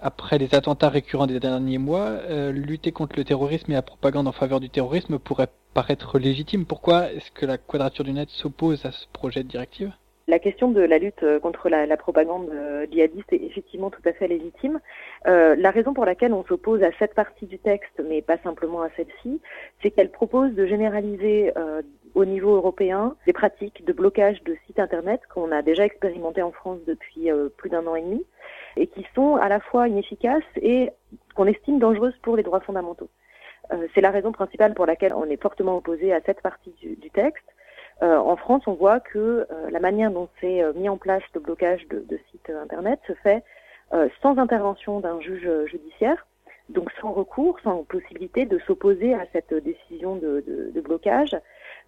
Après les attentats récurrents des derniers mois, euh, lutter contre le terrorisme et la propagande en faveur du terrorisme pourrait paraître légitime. Pourquoi est-ce que la Quadrature du Net s'oppose à ce projet de directive? La question de la lutte euh, contre la, propagande euh, djihadiste est effectivement tout à fait légitime. Euh, la raison pour laquelle on s'oppose à cette partie du texte, mais pas simplement à celle-ci, c'est qu'elle propose de généraliser au niveau européen des pratiques de blocage de sites Internet qu'on a déjà expérimenté en France depuis plus d'un an et demi et qui sont à la fois inefficaces et qu'on estime dangereuses pour les droits fondamentaux. c'est la raison principale pour laquelle on est fortement opposé à cette partie du texte. Euh, en France, on voit que euh, la manière dont c'est euh, mis en place le blocage de, sites Internet se fait sans intervention d'un juge judiciaire, donc sans recours, sans possibilité de s'opposer à cette décision de, blocage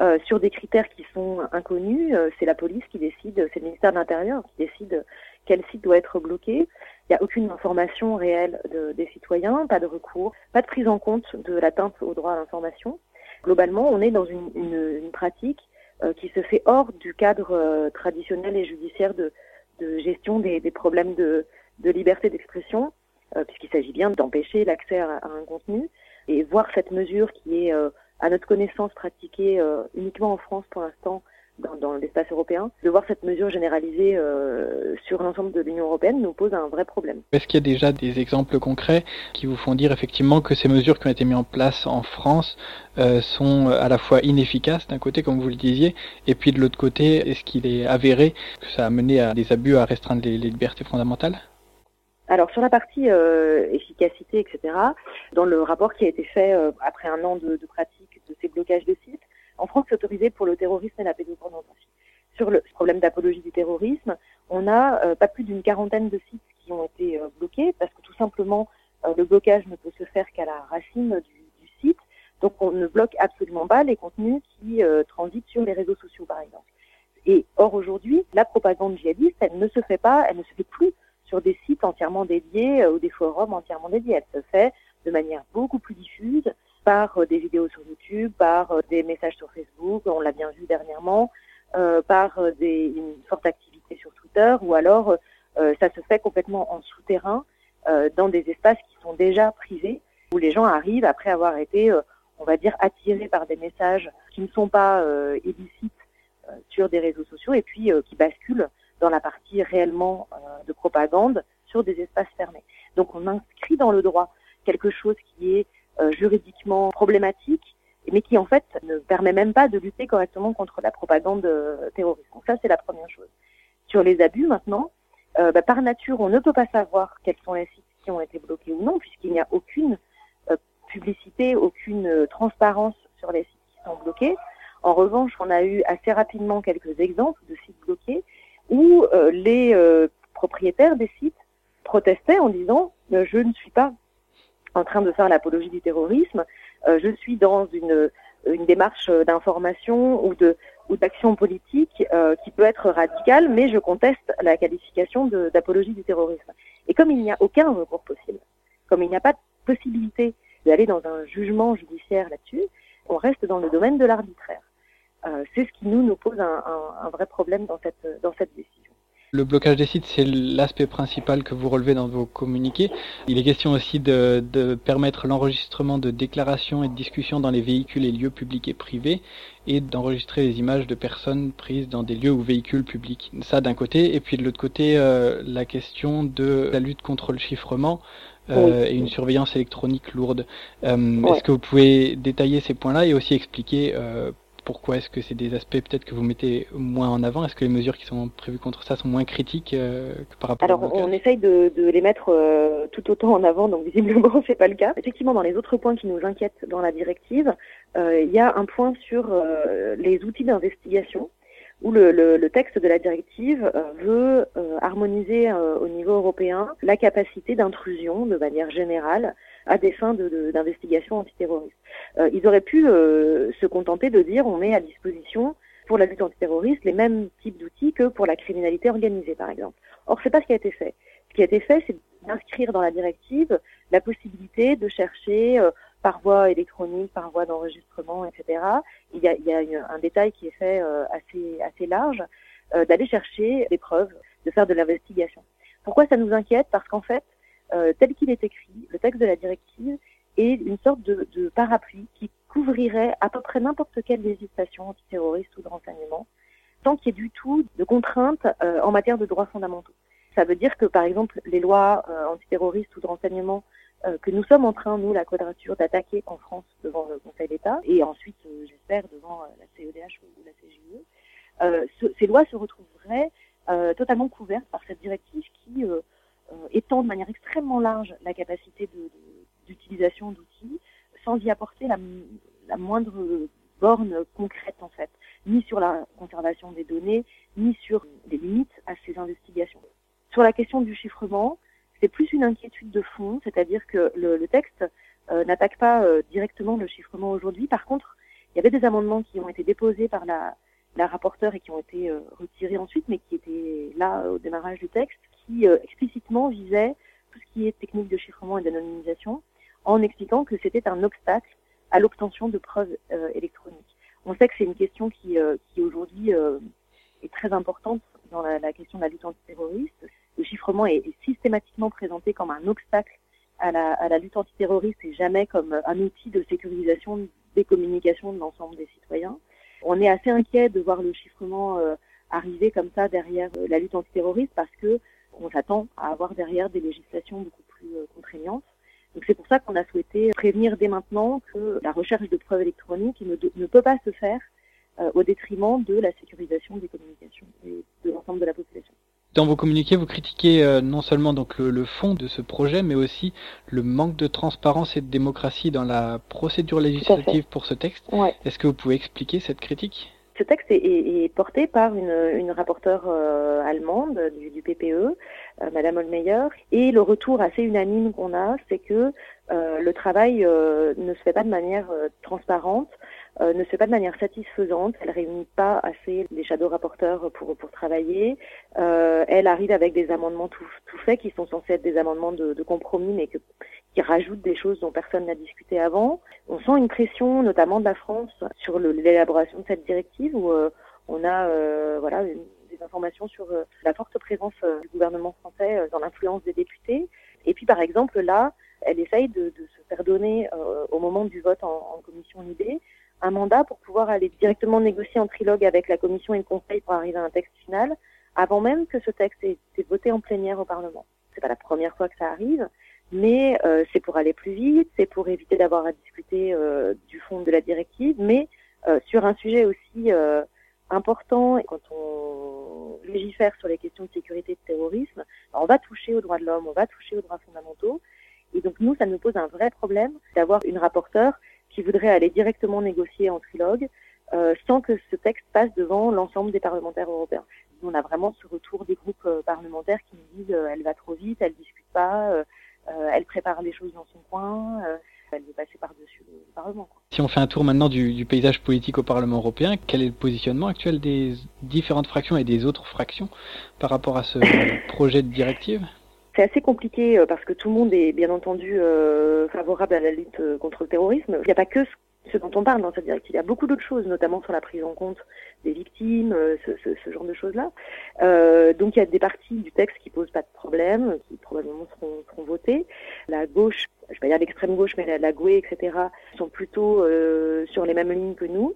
euh, sur des critères qui sont inconnus. c'est la police qui décide, c'est le ministère de l'Intérieur qui décide quel site doit être bloqué. Il n'y a aucune information réelle de, des citoyens, pas de recours, pas de prise en compte de l'atteinte au droit à l'information. Globalement, on est dans une, une, une pratique euh, qui se fait hors du cadre euh, traditionnel et judiciaire de, de gestion des, des, problèmes de, de liberté d'expression, euh, puisqu'il s'agit bien d'empêcher l'accès à, à, un contenu. Et voir cette mesure qui est, à notre connaissance, pratiquée uniquement en France pour l'instant, dans, dans l'espace européen, de voir cette mesure généralisée euh, sur l'ensemble de l'Union européenne nous pose un vrai problème. Est-ce qu'il y a déjà des exemples concrets qui vous font dire effectivement que ces mesures qui ont été mises en place en France euh, sont à la fois inefficaces d'un côté, comme vous le disiez, et puis de l'autre côté, est-ce qu'il est avéré que ça a mené à des abus, à restreindre les, les libertés fondamentales? Alors sur la partie euh, efficacité, etc., dans le rapport qui a été fait euh, après un an de, de pratique de ces blocages de sites, en France, c'est autorisé pour le terrorisme et la pédopornographie. Sur le problème d'apologie du terrorisme, on a euh, pas plus d'une quarantaine de sites qui ont été euh, bloqués parce que tout simplement euh, le blocage ne peut se faire qu'à la racine du, site. Donc on ne bloque absolument pas les contenus qui transitent sur les réseaux sociaux, par exemple. Et or aujourd'hui, la propagande djihadiste, elle ne se fait pas, elle ne se fait plus sur des sites entièrement dédiés ou des forums entièrement dédiés. Elle se fait de manière beaucoup plus diffuse, par euh, des vidéos sur YouTube, par euh, des messages sur Facebook, on l'a bien vu dernièrement, euh, par des, une forte activité sur Twitter, ou alors ça se fait complètement en souterrain dans des espaces qui sont déjà privés, où les gens arrivent après avoir été, on va dire, attirés par des messages qui ne sont pas illicites sur des réseaux sociaux et puis qui basculent dans la partie réellement de propagande sur des espaces fermés. Donc on inscrit dans le droit quelque chose qui est juridiquement problématique, mais qui en fait ne permet même pas de lutter correctement contre la propagande euh, terroriste. Donc ça, c'est la première chose. Sur les abus maintenant, euh, bah, par nature, on ne peut pas savoir quels sont les sites qui ont été bloqués ou non, puisqu'il n'y a aucune publicité, aucune transparence sur les sites qui sont bloqués. En revanche, on a eu assez rapidement quelques exemples de sites bloqués où les propriétaires des sites protestaient en disant je ne suis pas en train de faire l'apologie du terrorisme. Euh, je suis dans une, une démarche d'information ou de ou d'action politique euh, qui peut être radicale, mais je conteste la qualification d'apologie du terrorisme. Et comme il n'y a aucun recours possible, comme il n'y a pas de possibilité d'aller dans un jugement judiciaire là-dessus, on reste dans le domaine de l'arbitraire. Euh, c'est ce qui nous nous pose un, un, un, vrai problème dans cette dans cette décision. Le blocage des sites, c'est l'aspect principal que vous relevez dans vos communiqués. Il est question aussi de, de permettre l'enregistrement de déclarations et de discussions dans les véhicules et lieux publics et privés et d'enregistrer les images de personnes prises dans des lieux ou véhicules publics. Ça d'un côté, et puis de l'autre côté, euh, la question de la lutte contre le chiffrement. Euh, et une surveillance électronique lourde. Euh, Est-ce que vous pouvez détailler ces points-là et aussi expliquer euh, pourquoi est-ce que c'est des aspects peut-être que vous mettez moins en avant? Est-ce que les mesures qui sont prévues contre ça sont moins critiques euh, que par rapport Alors, on essaye de, de les mettre euh, tout autant en avant, donc visiblement c'est pas le cas. Effectivement, dans les autres points qui nous inquiètent dans la directive, euh, il y a un point sur euh, les outils d'investigation où le, le, le, texte de la directive euh, veut harmoniser au niveau européen la capacité d'intrusion de manière générale à des fins d'investigation de, antiterroriste. Euh, ils auraient pu euh, se contenter de dire on met à disposition pour la lutte antiterroriste les mêmes types d'outils que pour la criminalité organisée, par exemple. Or, c'est pas ce qui a été fait. Ce qui a été fait, c'est d'inscrire dans la directive la possibilité de chercher euh, par voie électronique, par voie d'enregistrement, etc. Il y a, il y a un détail qui est fait euh, assez, assez large, euh, d'aller chercher des preuves, de faire de l'investigation. Pourquoi ça nous inquiète? Parce qu'en fait, tel qu'il est écrit, le texte de la directive est une sorte de, de parapluie qui couvrirait à peu près n'importe quelle législation antiterroriste ou de renseignement, sans qu'il y ait du tout de contraintes en matière de droits fondamentaux. Ça veut dire que, par exemple, les lois antiterroristes ou de renseignement euh, que nous sommes en train, nous, la quadrature, d'attaquer en France devant le Conseil d'État et ensuite, euh, j'espère, devant euh, la CEDH ou la CGE. ces lois se retrouveraient totalement couvertes par cette directive qui étend de manière extrêmement large la capacité d'utilisation d'outils sans y apporter la, la moindre borne concrète en fait, ni sur la conservation des données, ni sur les limites à ces investigations. Sur la question du chiffrement, c'est plus une inquiétude de fond, c'est-à-dire que le, texte euh, n'attaque pas euh, directement le chiffrement aujourd'hui. Par contre, il y avait des amendements qui ont été déposés par la, rapporteure et qui ont été euh, retirés ensuite, mais qui étaient là au démarrage du texte, qui explicitement visaient tout ce qui est technique de chiffrement et d'anonymisation, en expliquant que c'était un obstacle à l'obtention de preuves électroniques. On sait que c'est une question qui, qui aujourd'hui est très importante dans la, la question de la lutte antiterroriste le chiffrement est, systématiquement présenté comme un obstacle à la, à la, lutte antiterroriste et jamais comme un outil de sécurisation des communications de l'ensemble des citoyens. On est assez inquiet de voir le chiffrement euh, arriver comme ça derrière euh, la lutte antiterroriste parce que on s'attend à avoir derrière des législations beaucoup plus euh, contraignantes. Donc c'est pour ça qu'on a souhaité prévenir dès maintenant que la recherche de preuves électroniques ne, ne peut pas se faire au détriment de la sécurisation des communications et de l'ensemble de la population. Dans vos communiqués, vous critiquez euh, non seulement donc le, fond de ce projet, mais aussi le manque de transparence et de démocratie dans la procédure législative pour ce texte. Est-ce que vous pouvez expliquer cette critique? Ce texte est, porté par une, une rapporteure euh, allemande du, PPE, euh, Madame Holmeyer, et le retour assez unanime qu'on a, c'est que le travail ne se fait pas de manière transparente. Euh, ne se fait pas de manière satisfaisante. Elle réunit pas assez les shadow rapporteurs pour, pour travailler. Euh, elle arrive avec des amendements tout, tout faits qui sont censés être des amendements de, de compromis, mais que, qui rajoutent des choses dont personne n'a discuté avant. On sent une pression, notamment de la France, sur l'élaboration de cette directive où euh, on a euh, voilà des informations sur euh, la forte présence du gouvernement français dans l'influence des députés. Et puis par exemple là, elle essaye de, de se faire donner au moment du vote en, en commission Libé un mandat pour pouvoir aller directement négocier en trilogue avec la Commission et le Conseil pour arriver à un texte final, avant même que ce texte ait été voté en plénière au Parlement. C'est pas la première fois que ça arrive, mais euh, c'est pour aller plus vite, c'est pour éviter d'avoir à discuter euh, du fond de la directive, mais euh, sur un sujet aussi important, et quand on légifère sur les questions de sécurité et de terrorisme, ben, on va toucher aux droits de l'homme, on va toucher aux droits fondamentaux, et donc nous, ça nous pose un vrai problème d'avoir une rapporteure qui voudraient aller directement négocier en trilogue euh, sans que ce texte passe devant l'ensemble des parlementaires européens. On a vraiment ce retour des groupes euh, parlementaires qui nous disent euh, elle va trop vite, elle discute pas, euh, euh, elle prépare les choses dans son coin, elle veut passer par-dessus le Parlement. Quoi. Si on fait un tour maintenant du, du, paysage politique au Parlement européen, quel est le positionnement actuel des différentes fractions et des autres fractions par rapport à ce projet de directive? C'est assez compliqué euh, parce que tout le monde est bien entendu euh, favorable à la lutte euh, contre le terrorisme. Il n'y a pas que ce dont on parle dans cette directive. Il y a beaucoup d'autres choses, notamment sur la prise en compte des victimes, ce, ce, ce genre de choses-là. Euh, donc il y a des parties du texte qui posent pas de problème, qui probablement seront, seront votées. La gauche, je vais pas dire l'extrême gauche, mais la, la GUE, etc., sont plutôt euh, sur les mêmes lignes que nous.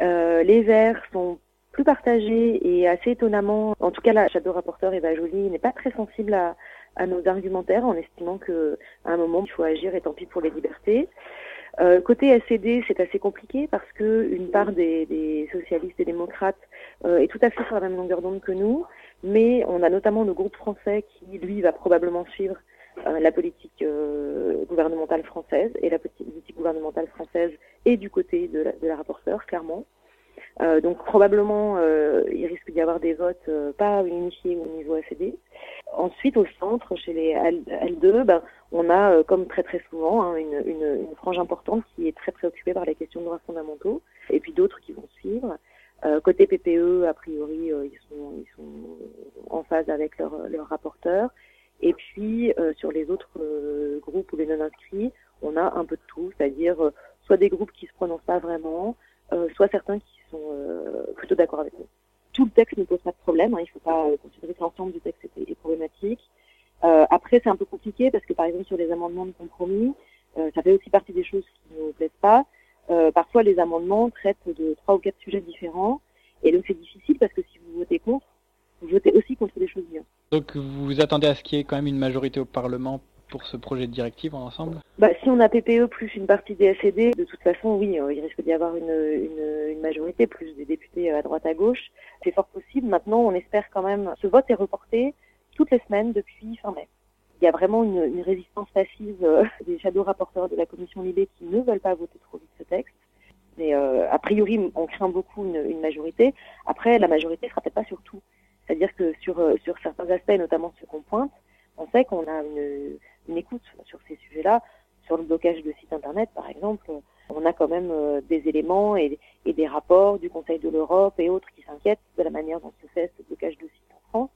Euh, les Verts sont plus partagés et assez étonnamment, en tout cas la shadow rapporteur Eva Jolie n'est pas très sensible à, à nos argumentaires en estimant que à un moment il faut agir et tant pis pour les libertés. Euh, côté SCD, c'est assez compliqué parce que une part des, des socialistes et démocrates euh, est tout à fait sur la même longueur d'onde que nous, mais on a notamment le groupe français qui, lui, va probablement suivre euh, la politique euh, gouvernementale française et la politique gouvernementale française est du côté de la, de la rapporteure, clairement. Euh, donc probablement, euh, il risque d'y avoir des votes euh, pas unifiés au niveau ACD. Ensuite, au centre, chez les L2, ben, on a, euh, comme très très souvent, hein, une, une, une, frange importante qui est très préoccupée par les questions de droits fondamentaux, et puis d'autres qui vont suivre. Euh, côté PPE, a priori, ils, sont, ils sont en phase avec leur, leur rapporteur. Et puis, sur les autres groupes ou les non-inscrits, on a un peu de tout, c'est-à-dire soit des groupes qui se prononcent pas vraiment, soit certains qui euh, plutôt d'accord avec nous. Tout le texte ne pose pas de problème, hein, il ne faut pas euh, considérer que l'ensemble du texte est, est problématique. Euh, après, c'est un peu compliqué parce que par exemple sur les amendements de compromis, ça fait aussi partie des choses qui ne nous plaisent pas. Parfois, les amendements traitent de trois ou quatre sujets différents, et donc c'est difficile parce que si vous votez contre, vous votez aussi contre des choses bien. Donc vous vous attendez à ce qu'il y ait quand même une majorité au Parlement pour ce projet de directive en ensemble bah, Si on a PPE plus une partie des SED, de toute façon, oui, il risque d'y avoir une, une, majorité, plus des députés à droite à gauche. C'est fort possible. Maintenant, on espère quand même. Ce vote est reporté toutes les semaines depuis fin mai. Il y a vraiment une, résistance passive euh, des shadow rapporteurs de la commission Libé qui ne veulent pas voter trop vite ce texte. Mais euh, a priori, on craint beaucoup une, majorité. Après, la majorité ne sera peut-être pas sur tout. C'est-à-dire que sur, euh, sur certains aspects, notamment ceux qu'on pointe, on sait qu'on a une, une, écoute sur ces sujets-là. Sur le blocage de sites Internet, par exemple, on a quand même euh, des éléments et, des rapports du Conseil de l'Europe et autres qui s'inquiètent de la manière dont se fait ce blocage de sites en France.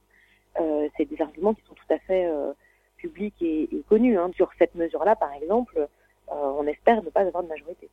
Euh, c'est des arguments qui sont tout à fait euh, publics et, connus. Hein. Sur cette mesure-là, par exemple, on espère ne pas avoir de majorité.